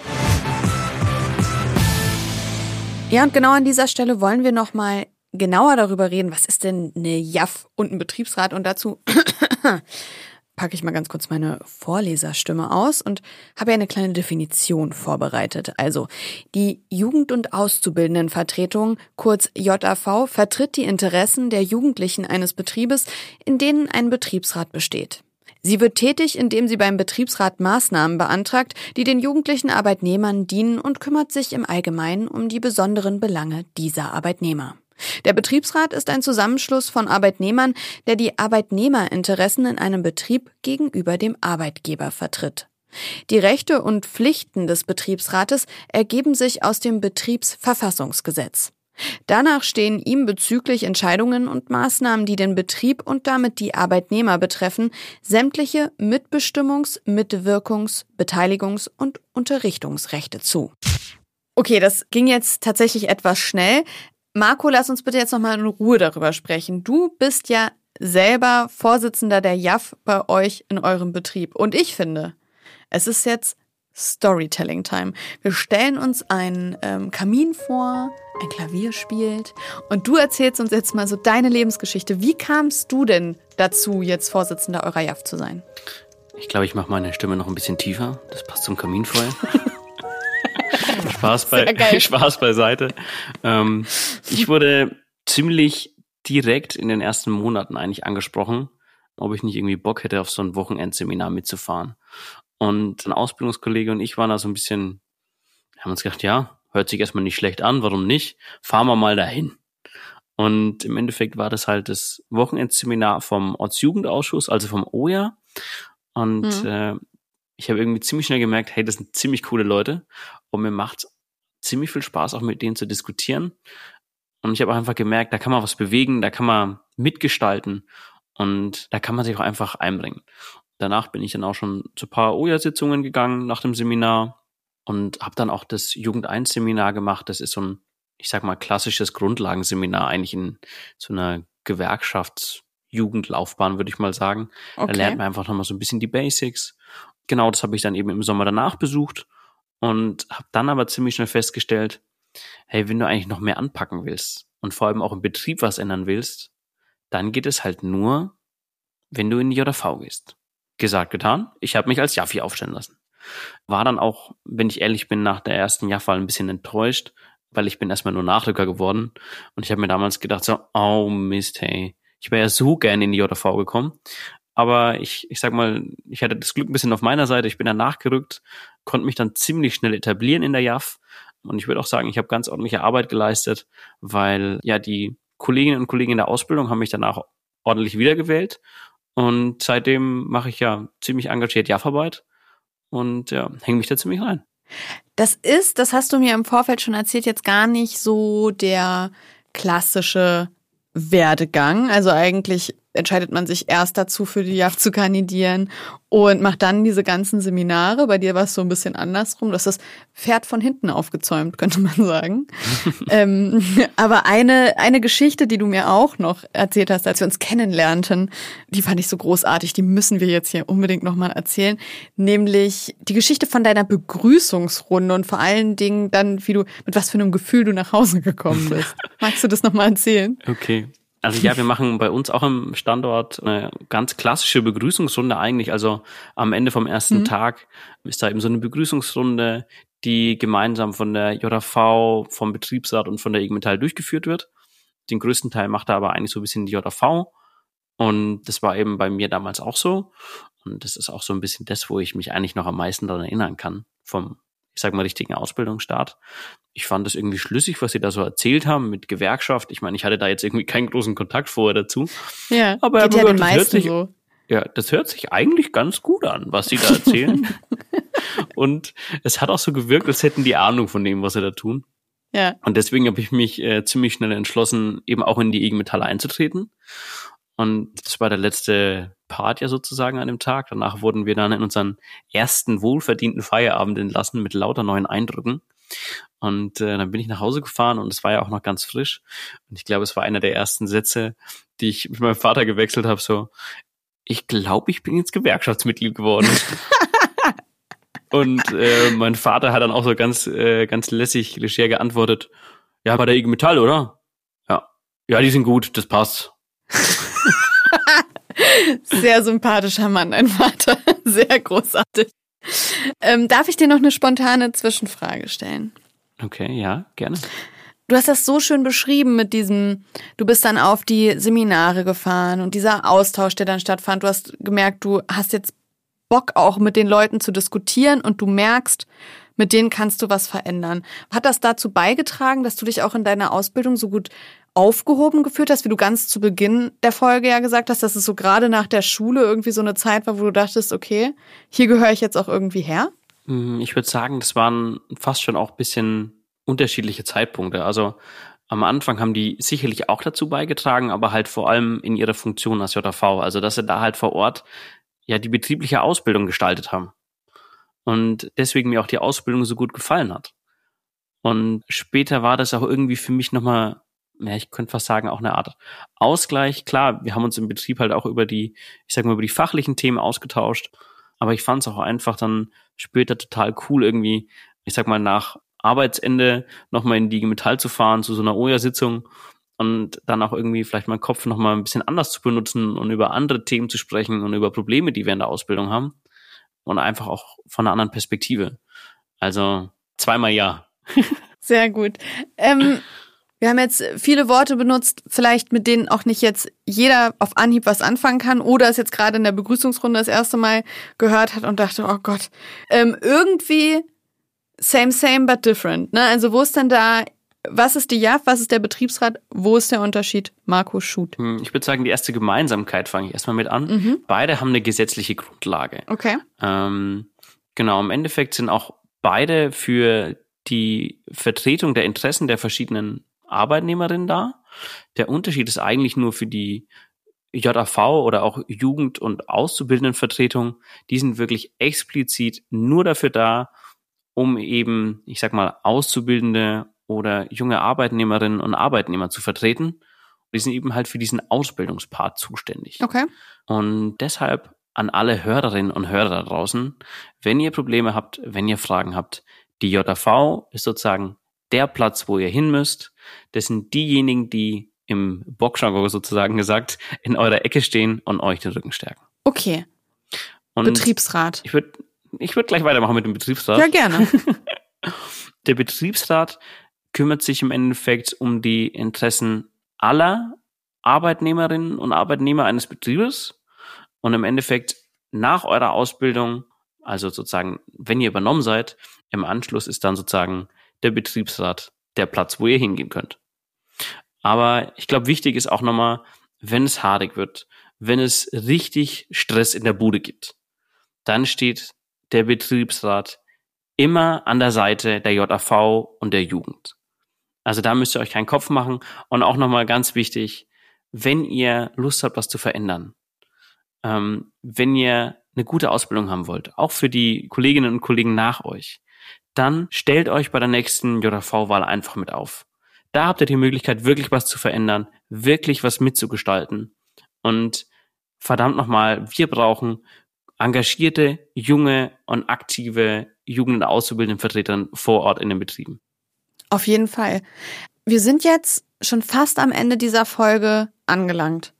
Ja, und genau an dieser Stelle wollen wir noch mal genauer darüber reden, was ist denn eine JAF und ein Betriebsrat und dazu packe ich mal ganz kurz meine Vorleserstimme aus und habe eine kleine Definition vorbereitet. Also, die Jugend- und Auszubildendenvertretung, kurz JAV, vertritt die Interessen der Jugendlichen eines Betriebes, in denen ein Betriebsrat besteht. Sie wird tätig, indem sie beim Betriebsrat Maßnahmen beantragt, die den jugendlichen Arbeitnehmern dienen und kümmert sich im Allgemeinen um die besonderen Belange dieser Arbeitnehmer. Der Betriebsrat ist ein Zusammenschluss von Arbeitnehmern, der die Arbeitnehmerinteressen in einem Betrieb gegenüber dem Arbeitgeber vertritt. Die Rechte und Pflichten des Betriebsrates ergeben sich aus dem Betriebsverfassungsgesetz. Danach stehen ihm bezüglich Entscheidungen und Maßnahmen, die den Betrieb und damit die Arbeitnehmer betreffen, sämtliche Mitbestimmungs-, Mitwirkungs-, Beteiligungs- und Unterrichtungsrechte zu. Okay, das ging jetzt tatsächlich etwas schnell. Marco, lass uns bitte jetzt nochmal in Ruhe darüber sprechen. Du bist ja selber Vorsitzender der JAF bei euch in eurem Betrieb. Und ich finde, es ist jetzt Storytelling Time. Wir stellen uns einen ähm, Kamin vor, ein Klavier spielt und du erzählst uns jetzt mal so deine Lebensgeschichte. Wie kamst du denn dazu, jetzt Vorsitzender eurer JAF zu sein? Ich glaube, ich mache meine Stimme noch ein bisschen tiefer. Das passt zum Kaminfeuer. Spaß, bei, Spaß beiseite. Ähm, ich wurde ziemlich direkt in den ersten Monaten eigentlich angesprochen, ob ich nicht irgendwie Bock hätte, auf so ein Wochenendseminar mitzufahren. Und ein Ausbildungskollege und ich waren da so ein bisschen, haben uns gedacht, ja, hört sich erstmal nicht schlecht an, warum nicht? Fahren wir mal dahin. Und im Endeffekt war das halt das Wochenendseminar vom Ortsjugendausschuss, also vom OJA. Und mhm. äh, ich habe irgendwie ziemlich schnell gemerkt, hey, das sind ziemlich coole Leute und mir macht ziemlich viel Spaß, auch mit denen zu diskutieren. Und ich habe einfach gemerkt, da kann man was bewegen, da kann man mitgestalten und da kann man sich auch einfach einbringen. Danach bin ich dann auch schon zu paar OJA-Sitzungen gegangen nach dem Seminar und habe dann auch das Jugend 1 Seminar gemacht. Das ist so ein, ich sag mal, klassisches Grundlagenseminar eigentlich in so einer Gewerkschaftsjugendlaufbahn, würde ich mal sagen. Okay. Da lernt man einfach nochmal so ein bisschen die Basics genau das habe ich dann eben im Sommer danach besucht und habe dann aber ziemlich schnell festgestellt, hey, wenn du eigentlich noch mehr anpacken willst und vor allem auch im Betrieb was ändern willst, dann geht es halt nur, wenn du in die JV gehst. Gesagt, getan. Ich habe mich als Jaffi aufstellen lassen. War dann auch, wenn ich ehrlich bin, nach der ersten Jaffa ein bisschen enttäuscht, weil ich bin erstmal nur Nachrücker geworden. Und ich habe mir damals gedacht, so, oh Mist, hey, ich wäre ja so gerne in die JV gekommen. Aber ich, ich sag mal, ich hatte das Glück ein bisschen auf meiner Seite. Ich bin dann nachgerückt, konnte mich dann ziemlich schnell etablieren in der JAF. Und ich würde auch sagen, ich habe ganz ordentliche Arbeit geleistet, weil ja die Kolleginnen und Kollegen in der Ausbildung haben mich danach ordentlich wiedergewählt. Und seitdem mache ich ja ziemlich engagiert JAF-Arbeit und ja, hänge mich da ziemlich rein. Das ist, das hast du mir im Vorfeld schon erzählt, jetzt gar nicht so der klassische Werdegang. Also eigentlich entscheidet man sich erst dazu, für die JAF zu kandidieren und macht dann diese ganzen Seminare. Bei dir war es so ein bisschen andersrum. Du hast das Pferd von hinten aufgezäumt, könnte man sagen. ähm, aber eine, eine Geschichte, die du mir auch noch erzählt hast, als wir uns kennenlernten, die fand ich so großartig, die müssen wir jetzt hier unbedingt nochmal erzählen. Nämlich die Geschichte von deiner Begrüßungsrunde und vor allen Dingen dann, wie du, mit was für einem Gefühl du nach Hause gekommen bist. Magst du das nochmal erzählen? Okay. Also ja, wir machen bei uns auch im Standort eine ganz klassische Begrüßungsrunde eigentlich. Also am Ende vom ersten mhm. Tag ist da eben so eine Begrüßungsrunde, die gemeinsam von der JV, vom Betriebsrat und von der IG Metall durchgeführt wird. Den größten Teil macht da aber eigentlich so ein bisschen die JV. Und das war eben bei mir damals auch so. Und das ist auch so ein bisschen das, wo ich mich eigentlich noch am meisten daran erinnern kann, vom ich sag mal, richtigen Ausbildungsstart. Ich fand das irgendwie schlüssig, was sie da so erzählt haben mit Gewerkschaft. Ich meine, ich hatte da jetzt irgendwie keinen großen Kontakt vorher dazu. Ja, aber geht ja den meisten sich, so. Ja, das hört sich eigentlich ganz gut an, was sie da erzählen. und es hat auch so gewirkt, als hätten die Ahnung von dem, was sie da tun. Ja. Und deswegen habe ich mich äh, ziemlich schnell entschlossen, eben auch in die IG Metall einzutreten. Und das war der letzte Part ja sozusagen an dem Tag. Danach wurden wir dann in unseren ersten wohlverdienten Feierabend entlassen mit lauter neuen Eindrücken. Und äh, dann bin ich nach Hause gefahren und es war ja auch noch ganz frisch. Und ich glaube, es war einer der ersten Sätze, die ich mit meinem Vater gewechselt habe. So, ich glaube, ich bin jetzt Gewerkschaftsmitglied geworden. und äh, mein Vater hat dann auch so ganz, äh, ganz lässig, leger geantwortet, Ja, bei der IG Metall, oder? Ja. Ja, die sind gut, das passt. Sehr sympathischer Mann, dein Vater. Sehr großartig. Ähm, darf ich dir noch eine spontane Zwischenfrage stellen? Okay, ja, gerne. Du hast das so schön beschrieben mit diesem, du bist dann auf die Seminare gefahren und dieser Austausch, der dann stattfand. Du hast gemerkt, du hast jetzt Bock auch mit den Leuten zu diskutieren und du merkst, mit denen kannst du was verändern. Hat das dazu beigetragen, dass du dich auch in deiner Ausbildung so gut aufgehoben gefühlt hast, wie du ganz zu Beginn der Folge ja gesagt hast, dass es so gerade nach der Schule irgendwie so eine Zeit war, wo du dachtest, okay, hier gehöre ich jetzt auch irgendwie her? Hm, ich würde sagen, das waren fast schon auch bisschen unterschiedliche Zeitpunkte. Also am Anfang haben die sicherlich auch dazu beigetragen, aber halt vor allem in ihrer Funktion als JV. Also dass sie da halt vor Ort ja die betriebliche Ausbildung gestaltet haben. Und deswegen mir auch die Ausbildung so gut gefallen hat. Und später war das auch irgendwie für mich nochmal ja, ich könnte fast sagen, auch eine Art Ausgleich. Klar, wir haben uns im Betrieb halt auch über die, ich sag mal, über die fachlichen Themen ausgetauscht. Aber ich fand es auch einfach dann später total cool, irgendwie, ich sag mal, nach Arbeitsende nochmal in die Metall zu fahren, zu so einer OJA-Sitzung und dann auch irgendwie vielleicht meinen Kopf nochmal ein bisschen anders zu benutzen und über andere Themen zu sprechen und über Probleme, die wir in der Ausbildung haben. Und einfach auch von einer anderen Perspektive. Also zweimal ja. Sehr gut. Ähm, wir haben jetzt viele Worte benutzt, vielleicht mit denen auch nicht jetzt jeder auf Anhieb was anfangen kann oder es jetzt gerade in der Begrüßungsrunde das erste Mal gehört hat und dachte, oh Gott, ähm, irgendwie same, same, but different. Ne? Also wo ist denn da, was ist die JAF, was ist der Betriebsrat, wo ist der Unterschied? Marco Schut. Hm, ich würde sagen, die erste Gemeinsamkeit fange ich erstmal mit an. Mhm. Beide haben eine gesetzliche Grundlage. Okay. Ähm, genau, im Endeffekt sind auch beide für die Vertretung der Interessen der verschiedenen Arbeitnehmerin da. Der Unterschied ist eigentlich nur für die JAV oder auch Jugend- und Auszubildendenvertretung. Die sind wirklich explizit nur dafür da, um eben, ich sag mal, Auszubildende oder junge Arbeitnehmerinnen und Arbeitnehmer zu vertreten. Die sind eben halt für diesen Ausbildungspart zuständig. Okay. Und deshalb an alle Hörerinnen und Hörer da draußen, wenn ihr Probleme habt, wenn ihr Fragen habt, die JAV ist sozusagen der Platz, wo ihr hin müsst. Das sind diejenigen, die im Boxjargon sozusagen gesagt in eurer Ecke stehen und euch den Rücken stärken. Okay. Und Betriebsrat. Ich würde ich würd gleich weitermachen mit dem Betriebsrat. Ja, gerne. Der Betriebsrat kümmert sich im Endeffekt um die Interessen aller Arbeitnehmerinnen und Arbeitnehmer eines Betriebes und im Endeffekt nach eurer Ausbildung, also sozusagen, wenn ihr übernommen seid, im Anschluss ist dann sozusagen der Betriebsrat der Platz, wo ihr hingehen könnt. Aber ich glaube, wichtig ist auch nochmal, wenn es haarig wird, wenn es richtig Stress in der Bude gibt, dann steht der Betriebsrat immer an der Seite der JAV und der Jugend. Also da müsst ihr euch keinen Kopf machen. Und auch nochmal ganz wichtig, wenn ihr Lust habt, was zu verändern, ähm, wenn ihr eine gute Ausbildung haben wollt, auch für die Kolleginnen und Kollegen nach euch, dann stellt euch bei der nächsten JV-Wahl einfach mit auf. Da habt ihr die Möglichkeit, wirklich was zu verändern, wirklich was mitzugestalten. Und verdammt nochmal, wir brauchen engagierte, junge und aktive Jugend- und Auszubildendenvertreter vor Ort in den Betrieben. Auf jeden Fall. Wir sind jetzt schon fast am Ende dieser Folge angelangt.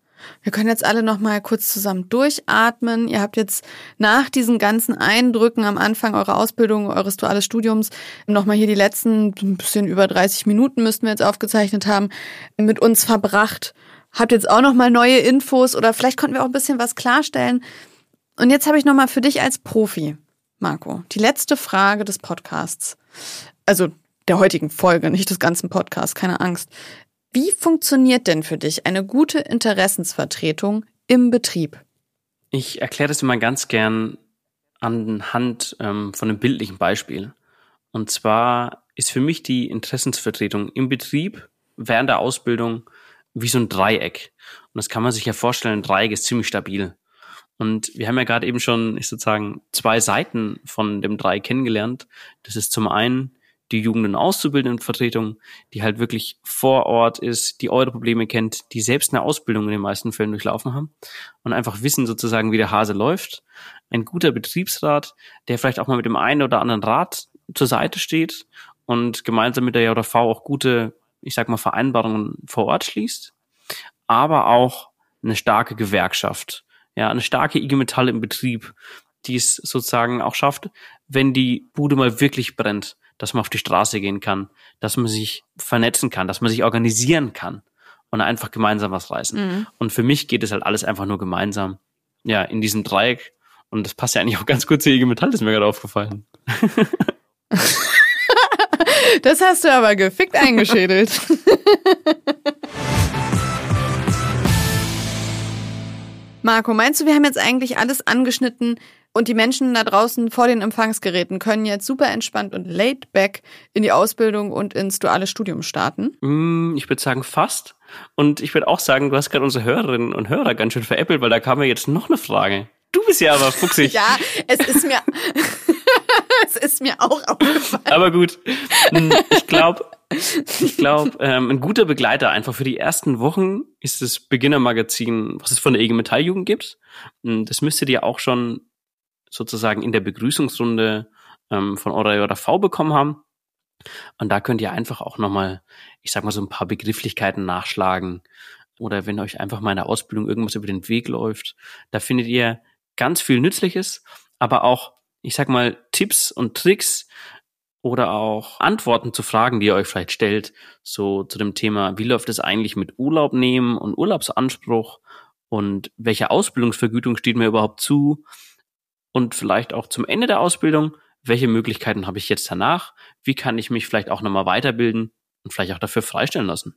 Wir können jetzt alle noch mal kurz zusammen durchatmen. Ihr habt jetzt nach diesen ganzen Eindrücken am Anfang eurer Ausbildung, eures duales Studiums, noch mal hier die letzten ein bisschen über 30 Minuten müssten wir jetzt aufgezeichnet haben, mit uns verbracht. Habt jetzt auch noch mal neue Infos oder vielleicht konnten wir auch ein bisschen was klarstellen. Und jetzt habe ich noch mal für dich als Profi, Marco, die letzte Frage des Podcasts. Also der heutigen Folge, nicht des ganzen Podcasts, keine Angst. Wie funktioniert denn für dich eine gute Interessensvertretung im Betrieb? Ich erkläre das immer ganz gern anhand ähm, von einem bildlichen Beispiel. Und zwar ist für mich die Interessensvertretung im Betrieb während der Ausbildung wie so ein Dreieck. Und das kann man sich ja vorstellen, ein Dreieck ist ziemlich stabil. Und wir haben ja gerade eben schon, ich sozusagen, zwei Seiten von dem Dreieck kennengelernt. Das ist zum einen die Jugend- und Auszubildendenvertretung, die halt wirklich vor Ort ist, die eure Probleme kennt, die selbst eine Ausbildung in den meisten Fällen durchlaufen haben und einfach wissen sozusagen, wie der Hase läuft. Ein guter Betriebsrat, der vielleicht auch mal mit dem einen oder anderen Rat zur Seite steht und gemeinsam mit der JV auch gute ich sag mal, Vereinbarungen vor Ort schließt, aber auch eine starke Gewerkschaft, ja, eine starke IG Metall im Betrieb, die es sozusagen auch schafft, wenn die Bude mal wirklich brennt, dass man auf die Straße gehen kann, dass man sich vernetzen kann, dass man sich organisieren kann und einfach gemeinsam was reißen. Mhm. Und für mich geht es halt alles einfach nur gemeinsam, ja, in diesem Dreieck. Und das passt ja eigentlich auch ganz gut zur IG Metall, das ist mir gerade aufgefallen. Das hast du aber gefickt eingeschädelt. Marco, meinst du, wir haben jetzt eigentlich alles angeschnitten und die Menschen da draußen vor den Empfangsgeräten können jetzt super entspannt und laid back in die Ausbildung und ins duale Studium starten? Mm, Ich würde sagen fast. Und ich würde auch sagen, du hast gerade unsere Hörerinnen und Hörer ganz schön veräppelt, weil da kam ja jetzt noch eine Frage. Du bist ja aber fuchsig. Ja, es ist mir, es ist mir auch aufgefallen. Aber gut, Mm, ich glaube, ich glaube, ähm, ein guter Begleiter einfach für die ersten Wochen ist das Beginnermagazin, was es von der IG Metalljugend gibt. Mm, Das müsstet ihr auch schon sozusagen in der Begrüßungsrunde ähm, von eurer JV bekommen haben. Und da könnt ihr einfach auch nochmal, ich sag mal, so ein paar Begrifflichkeiten nachschlagen. Oder wenn euch einfach mal in der Ausbildung irgendwas über den Weg läuft, da findet ihr ganz viel Nützliches, aber auch, ich sag mal, Tipps und Tricks oder auch Antworten zu Fragen, die ihr euch vielleicht stellt, so zu dem Thema, wie läuft es eigentlich mit Urlaub nehmen und Urlaubsanspruch und welche Ausbildungsvergütung steht mir überhaupt zu und vielleicht auch zum Ende der Ausbildung, welche Möglichkeiten habe ich jetzt danach, wie kann ich mich vielleicht auch nochmal weiterbilden und vielleicht auch dafür freistellen lassen.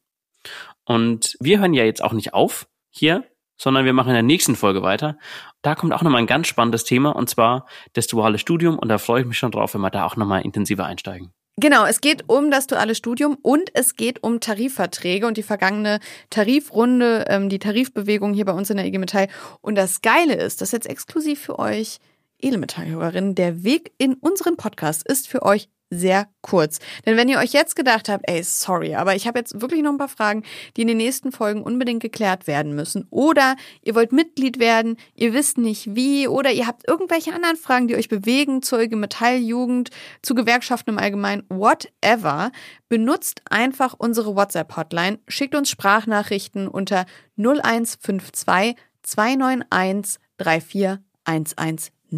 Und wir hören ja jetzt auch nicht auf hier, sondern wir machen in der nächsten Folge weiter. Da kommt auch nochmal ein ganz spannendes Thema und zwar das duale Studium und da freue ich mich schon drauf, wenn wir da auch nochmal intensiver einsteigen. Genau, es geht um das duale Studium und es geht um Tarifverträge und die vergangene Tarifrunde, ähm, die Tarifbewegung hier bei uns in der IG Metall. Und das Geile ist, das ist jetzt exklusiv für euch Edelmetallhörerinnen, der Weg in unseren Podcast ist für euch sehr kurz. Denn wenn ihr euch jetzt gedacht habt, ey, sorry, aber ich habe jetzt wirklich noch ein paar Fragen, die in den nächsten Folgen unbedingt geklärt werden müssen. Oder ihr wollt Mitglied werden, ihr wisst nicht wie, oder ihr habt irgendwelche anderen Fragen, die euch bewegen, zur IG Metalljugend, zu Gewerkschaften im Allgemeinen, whatever, benutzt einfach unsere WhatsApp-Hotline, schickt uns Sprachnachrichten unter 0152 291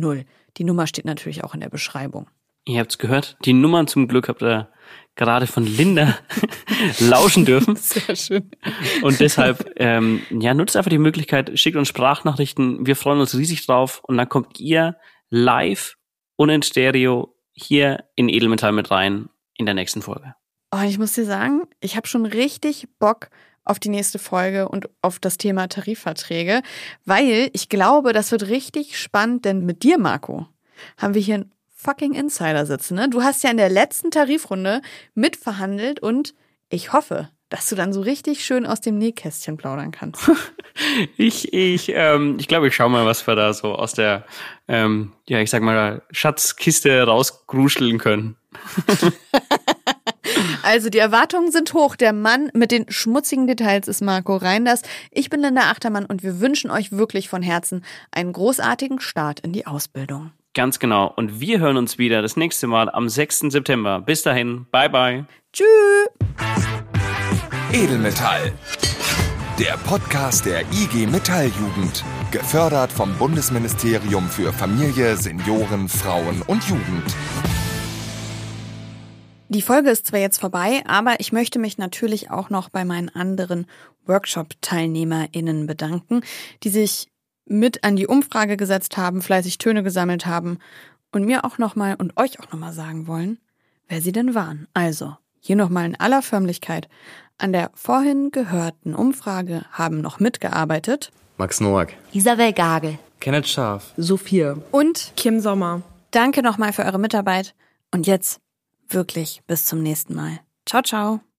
34110. Die Nummer steht natürlich auch in der Beschreibung. Ihr habt's gehört, die Nummern zum Glück habt ihr gerade von Linda lauschen dürfen. Sehr schön. Und deshalb, ähm, ja, nutzt einfach die Möglichkeit, schickt uns Sprachnachrichten. Wir freuen uns riesig drauf. Und dann kommt ihr live und in Stereo hier in Edelmetall mit rein in der nächsten Folge. Oh, ich muss dir sagen, ich habe schon richtig Bock auf die nächste Folge und auf das Thema Tarifverträge, weil ich glaube, das wird richtig spannend, denn mit dir, Marco, haben wir hier einen fucking Insider sitzen. Ne? Du hast ja in der letzten Tarifrunde mitverhandelt und ich hoffe, dass du dann so richtig schön aus dem Nähkästchen plaudern kannst. Ich, ich, ähm, ich glaube, ich schau mal, was wir da so aus der, ähm, ja, ich sag mal, Schatzkiste rausgruscheln können. Also die Erwartungen sind hoch. Der Mann mit den schmutzigen Details ist Marco Reinders. Ich bin Linda Achtermann und wir wünschen euch wirklich von Herzen einen großartigen Start in die Ausbildung. Ganz genau. Und wir hören uns wieder das nächste Mal am 6. September. Bis dahin. Bye, bye. Tschüss. Edelmetall. Der Podcast der IG Metalljugend. Gefördert vom Bundesministerium für Familie, Senioren, Frauen und Jugend. Die Folge ist zwar jetzt vorbei, aber ich möchte mich natürlich auch noch bei meinen anderen Workshop-TeilnehmerInnen bedanken, die sich mit an die Umfrage gesetzt haben, fleißig Töne gesammelt haben und mir auch nochmal und euch auch nochmal sagen wollen, wer sie denn waren. Also, hier nochmal in aller Förmlichkeit. An der vorhin gehörten Umfrage haben noch mitgearbeitet Max Noack. Isabel Gagel. Kenneth Scharf. Sophia. und Kim Sommer. danke nochmal für eure Mitarbeit. Und jetzt wirklich bis zum nächsten Mal. Ciao, ciao.